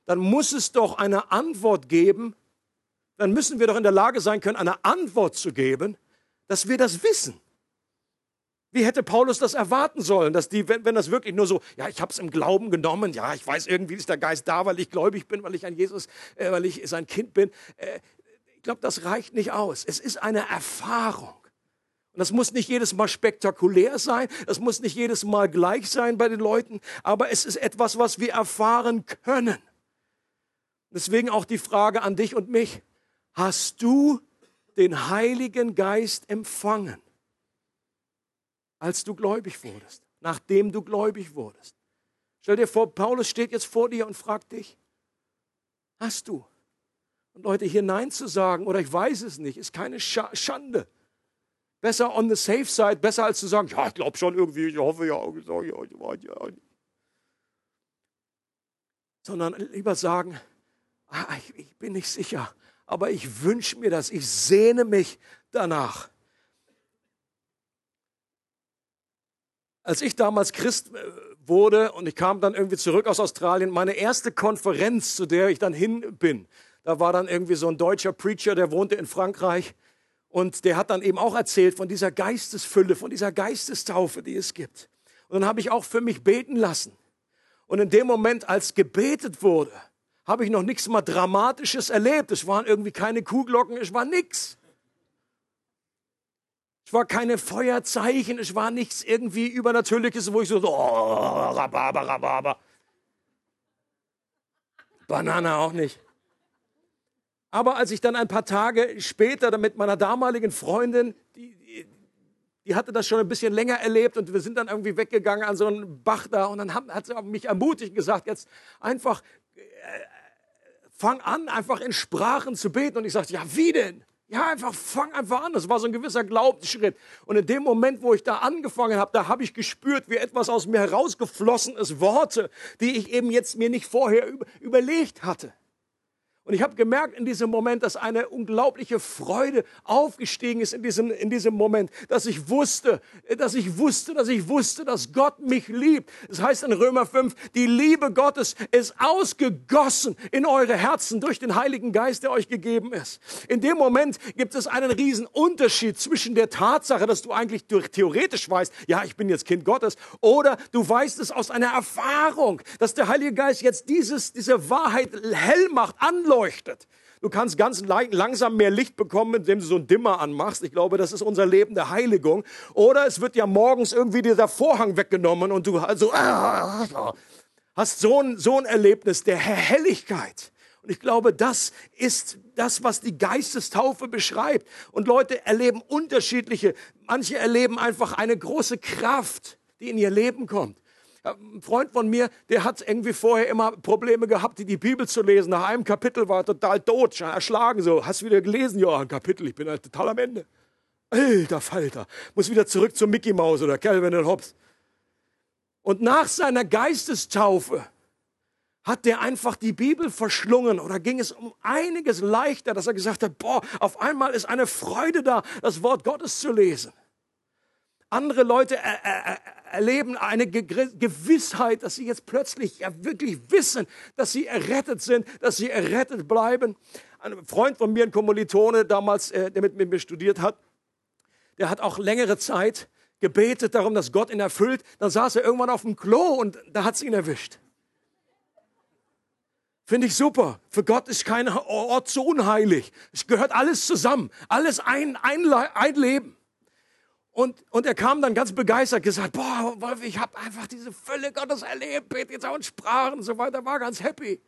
Dann muss es doch eine Antwort geben, dann müssen wir doch in der Lage sein können, eine Antwort zu geben, dass wir das wissen. Wie hätte Paulus das erwarten sollen, dass die, wenn, wenn das wirklich nur so, ja, ich habe es im Glauben genommen, ja, ich weiß irgendwie ist der Geist da, weil ich gläubig bin, weil ich an Jesus, äh, weil ich sein Kind bin. Äh, ich glaube, das reicht nicht aus. Es ist eine Erfahrung. Und das muss nicht jedes Mal spektakulär sein, das muss nicht jedes Mal gleich sein bei den Leuten, aber es ist etwas, was wir erfahren können. Deswegen auch die Frage an dich und mich. Hast du den Heiligen Geist empfangen, als du gläubig wurdest, nachdem du gläubig wurdest? Stell dir vor, Paulus steht jetzt vor dir und fragt dich, hast du? Und Leute, hier Nein zu sagen oder ich weiß es nicht, ist keine Schande. Besser on the safe side, besser als zu sagen, ja, ich glaube schon irgendwie, ich hoffe ja. Sondern lieber sagen, ah, ich, ich bin nicht sicher, aber ich wünsche mir das, ich sehne mich danach. Als ich damals Christ äh, wurde und ich kam dann irgendwie zurück aus Australien, meine erste Konferenz, zu der ich dann hin bin, da war dann irgendwie so ein deutscher Preacher, der wohnte in Frankreich und der hat dann eben auch erzählt von dieser Geistesfülle, von dieser Geistestaufe, die es gibt. Und dann habe ich auch für mich beten lassen. Und in dem Moment, als gebetet wurde, habe ich noch nichts mal Dramatisches erlebt. Es waren irgendwie keine Kuhglocken, es war nichts. Es war keine Feuerzeichen, es war nichts irgendwie Übernatürliches, wo ich so, oh, Rhabarber, Rhabarber. Banane auch nicht. Aber als ich dann ein paar Tage später mit meiner damaligen Freundin, die, die, hatte das schon ein bisschen länger erlebt und wir sind dann irgendwie weggegangen an so einen Bach da und dann hat sie mich ermutigt und gesagt, jetzt einfach äh, fang an, einfach in Sprachen zu beten. Und ich sagte, ja, wie denn? Ja, einfach fang einfach an. Das war so ein gewisser Glaubensschritt. Und in dem Moment, wo ich da angefangen habe, da habe ich gespürt, wie etwas aus mir herausgeflossen ist, Worte, die ich eben jetzt mir nicht vorher überlegt hatte. Und ich habe gemerkt in diesem Moment, dass eine unglaubliche Freude aufgestiegen ist in diesem, in diesem Moment, dass ich wusste, dass ich wusste, dass ich wusste, dass Gott mich liebt. Das heißt in Römer 5, die Liebe Gottes ist ausgegossen in eure Herzen durch den Heiligen Geist, der euch gegeben ist. In dem Moment gibt es einen riesen Unterschied zwischen der Tatsache, dass du eigentlich theoretisch weißt, ja, ich bin jetzt Kind Gottes, oder du weißt es aus einer Erfahrung, dass der Heilige Geist jetzt dieses, diese Wahrheit hell macht, anleuchtet leuchtet. Du kannst ganz langsam mehr Licht bekommen, indem du so einen Dimmer anmachst. Ich glaube, das ist unser Leben der Heiligung. Oder es wird ja morgens irgendwie dieser Vorhang weggenommen und du also, hast so ein, so ein Erlebnis der Helligkeit. Und ich glaube, das ist das, was die Geistestaufe beschreibt. Und Leute erleben unterschiedliche. Manche erleben einfach eine große Kraft, die in ihr Leben kommt. Ein Freund von mir, der hat irgendwie vorher immer Probleme gehabt, die Bibel zu lesen. Nach einem Kapitel war er total tot, erschlagen. So, hast du wieder gelesen? Ja, ein Kapitel, ich bin halt total am Ende. Alter Falter, muss wieder zurück zum Mickey Mouse oder Calvin und Hobbes. Und nach seiner Geistestaufe hat der einfach die Bibel verschlungen oder ging es um einiges leichter, dass er gesagt hat, boah, auf einmal ist eine Freude da, das Wort Gottes zu lesen. Andere Leute er, er, erleben eine Gewissheit, dass sie jetzt plötzlich ja wirklich wissen, dass sie errettet sind, dass sie errettet bleiben. Ein Freund von mir, ein Kommilitone damals, äh, der mit mir studiert hat, der hat auch längere Zeit gebetet darum, dass Gott ihn erfüllt. Dann saß er irgendwann auf dem Klo und da hat es ihn erwischt. Finde ich super. Für Gott ist kein Ort so unheilig. Es gehört alles zusammen. Alles ein, ein, ein Leben. Und, und er kam dann ganz begeistert, gesagt, boah, Wolf, ich habe einfach diese Fülle Gottes erlebt, bet jetzt auch in Sprachen und so weiter, war ganz happy.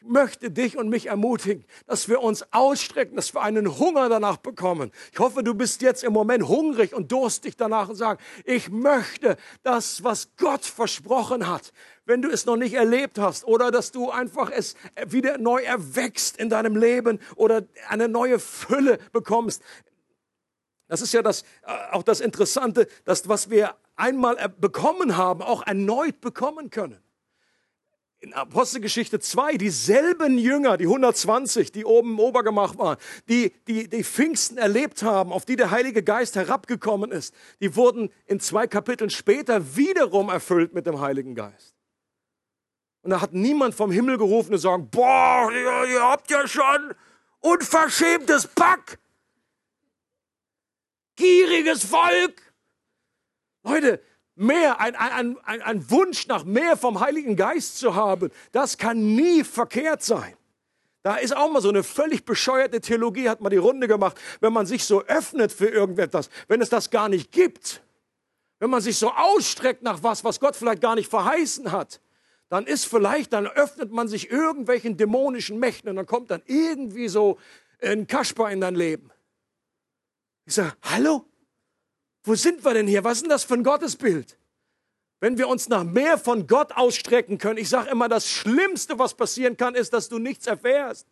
Ich möchte dich und mich ermutigen, dass wir uns ausstrecken, dass wir einen Hunger danach bekommen. Ich hoffe, du bist jetzt im Moment hungrig und durstig danach und sagst, ich möchte das, was Gott versprochen hat. Wenn du es noch nicht erlebt hast oder dass du einfach es wieder neu erwächst in deinem Leben oder eine neue Fülle bekommst. Das ist ja das, äh, auch das Interessante, dass was wir einmal bekommen haben, auch erneut bekommen können. In Apostelgeschichte 2, dieselben Jünger, die 120, die oben im Obergemach waren, die, die die Pfingsten erlebt haben, auf die der Heilige Geist herabgekommen ist, die wurden in zwei Kapiteln später wiederum erfüllt mit dem Heiligen Geist. Und da hat niemand vom Himmel gerufen und sagen, boah, ihr, ihr habt ja schon unverschämtes Pack gieriges Volk. Leute, mehr, ein, ein, ein, ein Wunsch nach mehr vom Heiligen Geist zu haben, das kann nie verkehrt sein. Da ist auch mal so eine völlig bescheuerte Theologie, hat man die Runde gemacht, wenn man sich so öffnet für irgendetwas, wenn es das gar nicht gibt, wenn man sich so ausstreckt nach was, was Gott vielleicht gar nicht verheißen hat, dann ist vielleicht, dann öffnet man sich irgendwelchen dämonischen Mächten und dann kommt dann irgendwie so ein Kasper in dein Leben. Ich sage, hallo? Wo sind wir denn hier? Was ist denn das für ein Gottesbild? Wenn wir uns nach mehr von Gott ausstrecken können, ich sage immer, das Schlimmste, was passieren kann, ist, dass du nichts erfährst.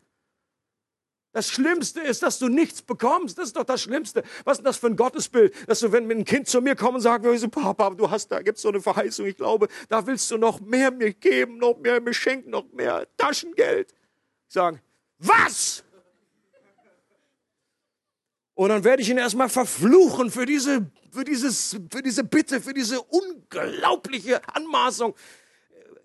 Das Schlimmste ist, dass du nichts bekommst. Das ist doch das Schlimmste. Was ist denn das für ein Gottesbild? Dass du, wenn ein Kind zu mir kommt und sagt, Papa, du hast da, gibt's so eine Verheißung. Ich glaube, da willst du noch mehr mir geben, noch mehr mir schenken, noch mehr Taschengeld. Ich sage, was? Und dann werde ich ihn erstmal verfluchen für diese, für, dieses, für diese Bitte, für diese unglaubliche Anmaßung.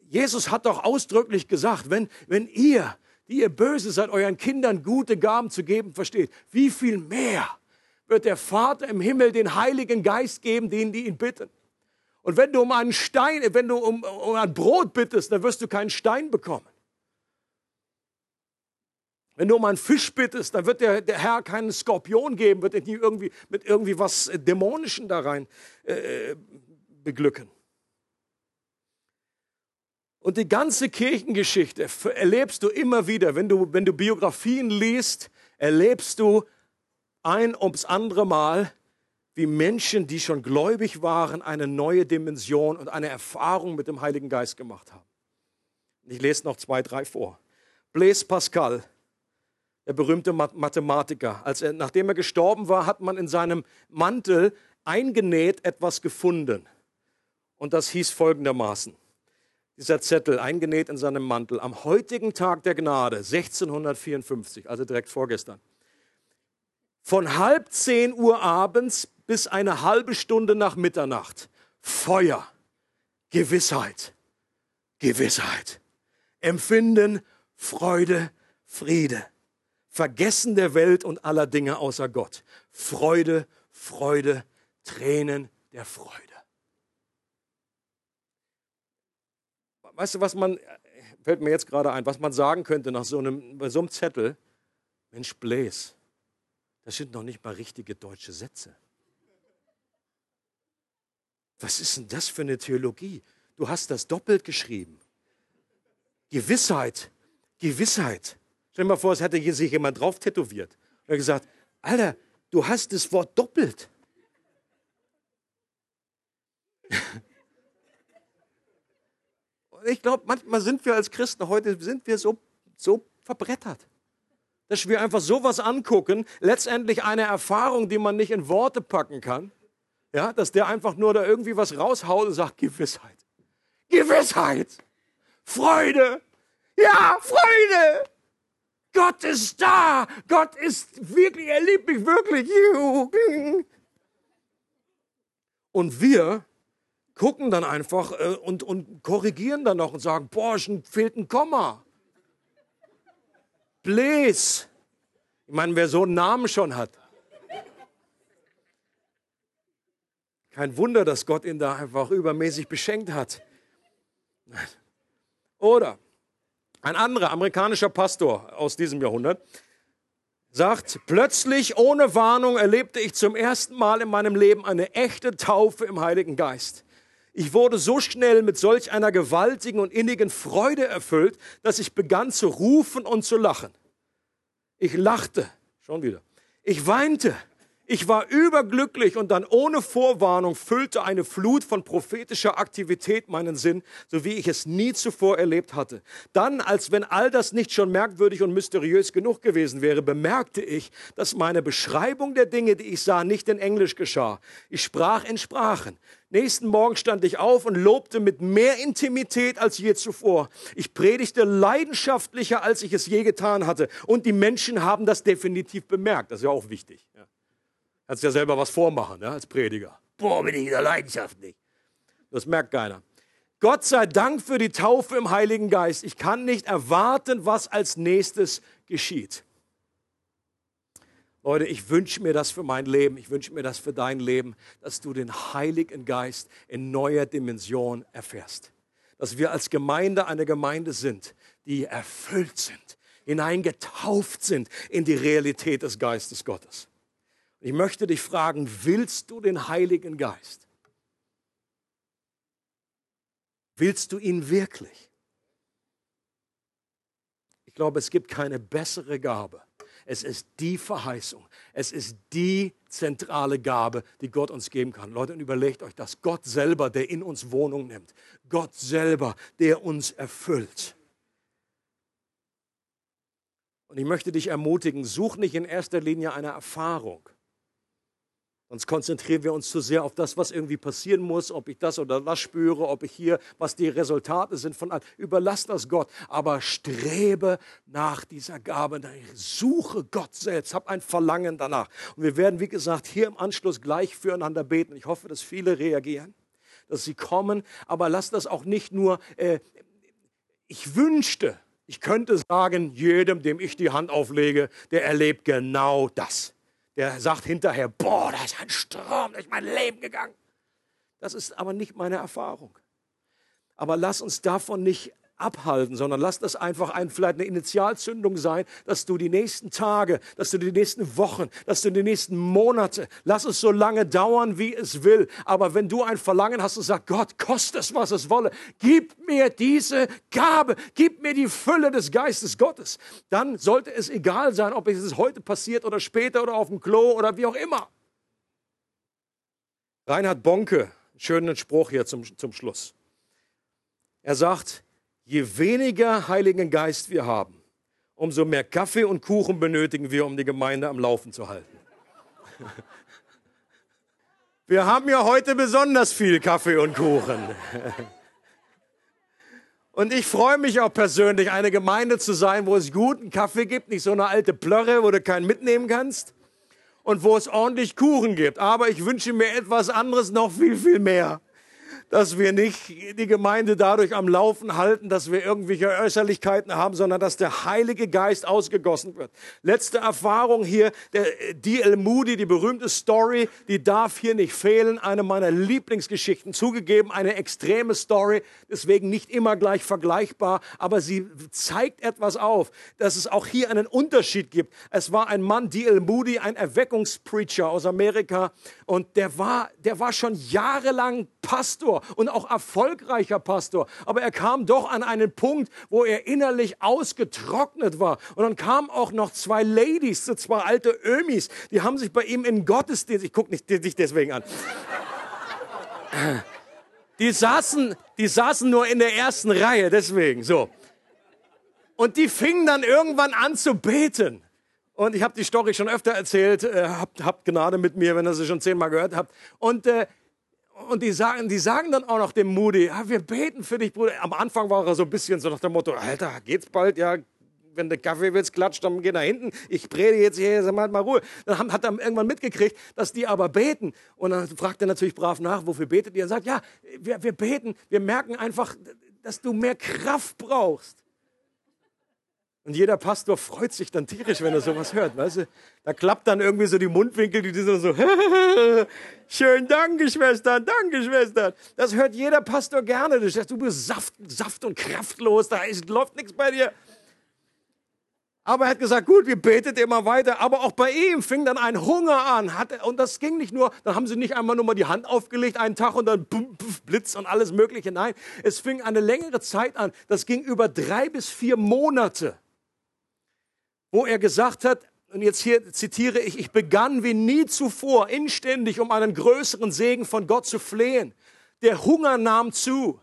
Jesus hat doch ausdrücklich gesagt, wenn, wenn ihr, die ihr böse seid, euren Kindern gute Gaben zu geben versteht, wie viel mehr wird der Vater im Himmel den Heiligen Geist geben, denen, die ihn bitten. Und wenn du um einen Stein, wenn du um, um ein Brot bittest, dann wirst du keinen Stein bekommen. Wenn du um einen Fisch bittest, dann wird der, der Herr keinen Skorpion geben, wird er nie irgendwie mit irgendwie was äh, Dämonischen da rein äh, beglücken. Und die ganze Kirchengeschichte erlebst du immer wieder, wenn du, wenn du Biografien liest, erlebst du ein ums andere Mal, wie Menschen, die schon gläubig waren, eine neue Dimension und eine Erfahrung mit dem Heiligen Geist gemacht haben. Ich lese noch zwei, drei vor. Blaise Pascal, der berühmte Mathematiker. Als er, nachdem er gestorben war, hat man in seinem Mantel eingenäht etwas gefunden. Und das hieß folgendermaßen. Dieser Zettel eingenäht in seinem Mantel am heutigen Tag der Gnade, 1654, also direkt vorgestern. Von halb zehn Uhr abends bis eine halbe Stunde nach Mitternacht. Feuer, Gewissheit, Gewissheit. Empfinden, Freude, Friede. Vergessen der Welt und aller Dinge außer Gott. Freude, Freude, Tränen der Freude. Weißt du, was man, fällt mir jetzt gerade ein, was man sagen könnte nach so einem, bei so einem Zettel? Mensch, Bläs, das sind noch nicht mal richtige deutsche Sätze. Was ist denn das für eine Theologie? Du hast das doppelt geschrieben. Gewissheit, Gewissheit. Stell dir mal vor, es hätte sich jemand drauf tätowiert. Und er gesagt, Alter, du hast das Wort doppelt. Und ich glaube, manchmal sind wir als Christen heute sind wir so, so verbrettert, dass wir einfach sowas angucken, letztendlich eine Erfahrung, die man nicht in Worte packen kann, ja, dass der einfach nur da irgendwie was raushaut und sagt Gewissheit. Gewissheit. Freude. Ja, Freude. Gott ist da. Gott ist wirklich, er liebt mich wirklich. Und wir gucken dann einfach äh, und, und korrigieren dann noch und sagen, boah, fehlt ein Komma. Bläs. Ich meine, wer so einen Namen schon hat. Kein Wunder, dass Gott ihn da einfach übermäßig beschenkt hat. Oder ein anderer amerikanischer Pastor aus diesem Jahrhundert sagt, plötzlich ohne Warnung erlebte ich zum ersten Mal in meinem Leben eine echte Taufe im Heiligen Geist. Ich wurde so schnell mit solch einer gewaltigen und innigen Freude erfüllt, dass ich begann zu rufen und zu lachen. Ich lachte, schon wieder. Ich weinte ich war überglücklich und dann ohne Vorwarnung füllte eine Flut von prophetischer Aktivität meinen Sinn, so wie ich es nie zuvor erlebt hatte. Dann, als wenn all das nicht schon merkwürdig und mysteriös genug gewesen wäre, bemerkte ich, dass meine Beschreibung der Dinge, die ich sah, nicht in Englisch geschah. Ich sprach in Sprachen. Nächsten Morgen stand ich auf und lobte mit mehr Intimität als je zuvor. Ich predigte leidenschaftlicher, als ich es je getan hatte. Und die Menschen haben das definitiv bemerkt. Das ist ja auch wichtig. Ja. Kannst ja selber was vormachen, ja, als Prediger. Boah, bin ich wieder leidenschaftlich. Das merkt keiner. Gott sei Dank für die Taufe im Heiligen Geist. Ich kann nicht erwarten, was als nächstes geschieht. Leute, ich wünsche mir das für mein Leben, ich wünsche mir das für dein Leben, dass du den Heiligen Geist in neuer Dimension erfährst. Dass wir als Gemeinde eine Gemeinde sind, die erfüllt sind, hineingetauft sind in die Realität des Geistes Gottes. Ich möchte dich fragen, willst du den Heiligen Geist? Willst du ihn wirklich? Ich glaube, es gibt keine bessere Gabe. Es ist die Verheißung. Es ist die zentrale Gabe, die Gott uns geben kann. Leute, und überlegt euch das. Gott selber, der in uns Wohnung nimmt. Gott selber, der uns erfüllt. Und ich möchte dich ermutigen, such nicht in erster Linie eine Erfahrung. Sonst konzentrieren wir uns zu sehr auf das, was irgendwie passieren muss, ob ich das oder das spüre, ob ich hier, was die Resultate sind von allem. Überlass das Gott, aber strebe nach dieser Gabe. Suche Gott selbst, hab ein Verlangen danach. Und wir werden, wie gesagt, hier im Anschluss gleich füreinander beten. Ich hoffe, dass viele reagieren, dass sie kommen, aber lass das auch nicht nur, äh, ich wünschte, ich könnte sagen, jedem, dem ich die Hand auflege, der erlebt genau das der sagt hinterher, boah, da ist ein Strom durch mein Leben gegangen. Das ist aber nicht meine Erfahrung. Aber lass uns davon nicht abhalten, sondern lass das einfach ein, vielleicht eine Initialzündung sein, dass du die nächsten Tage, dass du die nächsten Wochen, dass du die nächsten Monate, lass es so lange dauern, wie es will. Aber wenn du ein Verlangen hast und sagst, Gott, koste es, was es wolle, gib mir diese Gabe, gib mir die Fülle des Geistes Gottes, dann sollte es egal sein, ob es heute passiert oder später oder auf dem Klo oder wie auch immer. Reinhard Bonke, schönen Spruch hier zum, zum Schluss. Er sagt, je weniger Heiligen Geist wir haben, umso mehr Kaffee und Kuchen benötigen wir, um die Gemeinde am Laufen zu halten. Wir haben ja heute besonders viel Kaffee und Kuchen. Und ich freue mich auch persönlich, eine Gemeinde zu sein, wo es guten Kaffee gibt, nicht so eine alte Plörre, wo du keinen mitnehmen kannst und wo es ordentlich Kuchen gibt. Aber ich wünsche mir etwas anderes noch viel, viel mehr dass wir nicht die Gemeinde dadurch am Laufen halten, dass wir irgendwelche Äußerlichkeiten haben, sondern dass der Heilige Geist ausgegossen wird. Letzte Erfahrung hier, der D.L. Moody, die berühmte Story, die darf hier nicht fehlen. Eine meiner Lieblingsgeschichten. Zugegeben, eine extreme Story, deswegen nicht immer gleich vergleichbar, aber sie zeigt etwas auf, dass es auch hier einen Unterschied gibt. Es war ein Mann, D.L. Moody, ein Erweckungspreacher aus Amerika und der war, der war schon jahrelang Pastor und auch erfolgreicher Pastor. Aber er kam doch an einen Punkt, wo er innerlich ausgetrocknet war. Und dann kamen auch noch zwei Ladies, so zwei alte Ömis, die haben sich bei ihm in Gottesdienst, ich gucke nicht dich deswegen an. Die saßen, die saßen nur in der ersten Reihe, deswegen, so. Und die fingen dann irgendwann an zu beten. Und ich habe die Story schon öfter erzählt, äh, habt, habt Gnade mit mir, wenn ihr sie schon zehnmal gehört habt. Und äh, und die sagen, die sagen dann auch noch dem Moody, ja, wir beten für dich, Bruder. Am Anfang war er so ein bisschen so nach dem Motto, Alter, geht's bald? Ja, wenn du Kaffee willst, klatscht, dann geh nach hinten. Ich predige jetzt hier, sag mal, mal Ruhe. Dann hat er irgendwann mitgekriegt, dass die aber beten. Und dann fragt er natürlich brav nach, wofür betet ihr? Und sagt, ja, wir, wir beten, wir merken einfach, dass du mehr Kraft brauchst. Und jeder Pastor freut sich dann tierisch, wenn er sowas hört, weißt du? Da klappt dann irgendwie so die Mundwinkel, die sind so, schön, danke Schwestern, danke Schwestern. Das hört jeder Pastor gerne. Du sagst, du bist saft, saft und kraftlos, da ist, läuft nichts bei dir. Aber er hat gesagt, gut, wir betet immer weiter. Aber auch bei ihm fing dann ein Hunger an. Hat, und das ging nicht nur, dann haben sie nicht einmal nur mal die Hand aufgelegt, einen Tag und dann bum, pf, Blitz und alles Mögliche. Nein, es fing eine längere Zeit an. Das ging über drei bis vier Monate wo er gesagt hat, und jetzt hier zitiere ich, ich begann wie nie zuvor inständig um einen größeren Segen von Gott zu flehen. Der Hunger nahm zu.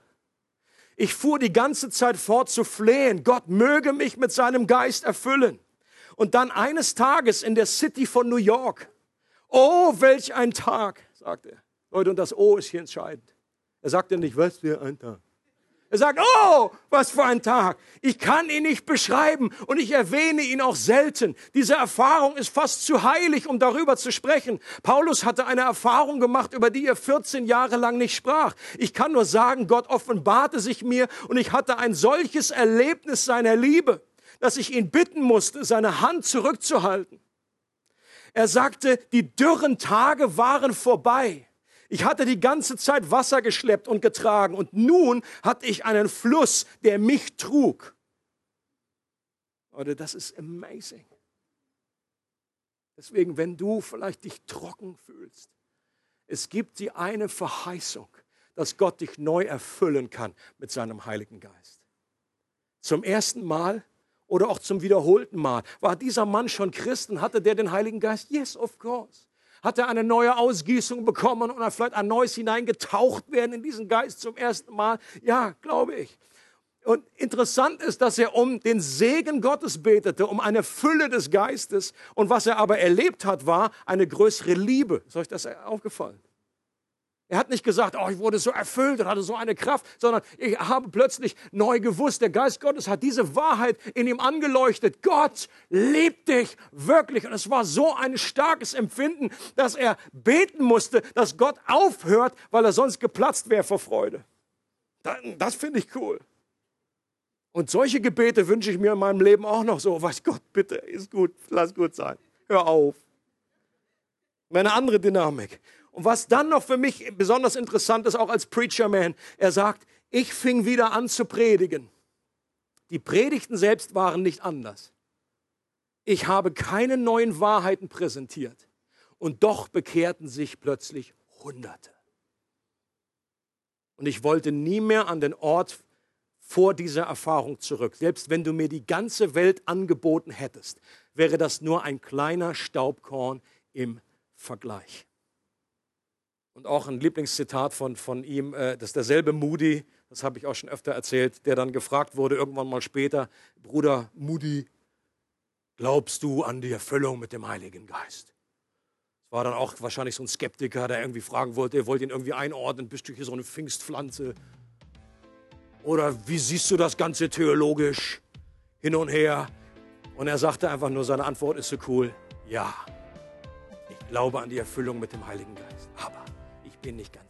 Ich fuhr die ganze Zeit fort zu flehen. Gott möge mich mit seinem Geist erfüllen. Und dann eines Tages in der City von New York. Oh, welch ein Tag, sagte er. Leute, und das O ist hier entscheidend. Er sagte nicht, was für ein Tag. Er sagt, oh, was für ein Tag. Ich kann ihn nicht beschreiben und ich erwähne ihn auch selten. Diese Erfahrung ist fast zu heilig, um darüber zu sprechen. Paulus hatte eine Erfahrung gemacht, über die er 14 Jahre lang nicht sprach. Ich kann nur sagen, Gott offenbarte sich mir und ich hatte ein solches Erlebnis seiner Liebe, dass ich ihn bitten musste, seine Hand zurückzuhalten. Er sagte, die dürren Tage waren vorbei. Ich hatte die ganze Zeit Wasser geschleppt und getragen und nun hatte ich einen Fluss, der mich trug. Oder das ist amazing. Deswegen, wenn du vielleicht dich trocken fühlst, es gibt die eine Verheißung, dass Gott dich neu erfüllen kann mit seinem Heiligen Geist. Zum ersten Mal oder auch zum wiederholten Mal. War dieser Mann schon Christen? Hatte der den Heiligen Geist? Yes, of course. Hat er eine neue Ausgießung bekommen und vielleicht ein neues hineingetaucht werden in diesen Geist zum ersten Mal? Ja, glaube ich. Und interessant ist, dass er um den Segen Gottes betete, um eine Fülle des Geistes. Und was er aber erlebt hat, war eine größere Liebe. Ist euch das aufgefallen? Er hat nicht gesagt, oh, ich wurde so erfüllt und hatte so eine Kraft, sondern ich habe plötzlich neu gewusst, der Geist Gottes hat diese Wahrheit in ihm angeleuchtet. Gott liebt dich wirklich. Und es war so ein starkes Empfinden, dass er beten musste, dass Gott aufhört, weil er sonst geplatzt wäre vor Freude. Das finde ich cool. Und solche Gebete wünsche ich mir in meinem Leben auch noch so. Weiß Gott, bitte, ist gut, lass gut sein. Hör auf. Eine andere Dynamik. Und was dann noch für mich besonders interessant ist, auch als Preacher Man, er sagt, ich fing wieder an zu predigen. Die Predigten selbst waren nicht anders. Ich habe keine neuen Wahrheiten präsentiert. Und doch bekehrten sich plötzlich Hunderte. Und ich wollte nie mehr an den Ort vor dieser Erfahrung zurück. Selbst wenn du mir die ganze Welt angeboten hättest, wäre das nur ein kleiner Staubkorn im Vergleich. Und auch ein Lieblingszitat von, von ihm, äh, das derselbe Moody, das habe ich auch schon öfter erzählt, der dann gefragt wurde, irgendwann mal später, Bruder Moody, glaubst du an die Erfüllung mit dem Heiligen Geist? War dann auch wahrscheinlich so ein Skeptiker, der irgendwie fragen wollte, er wollte ihn irgendwie einordnen, bist du hier so eine Pfingstpflanze? Oder wie siehst du das Ganze theologisch hin und her? Und er sagte einfach nur, seine Antwort ist so cool, ja, ich glaube an die Erfüllung mit dem Heiligen Geist, aber bin nicht ganz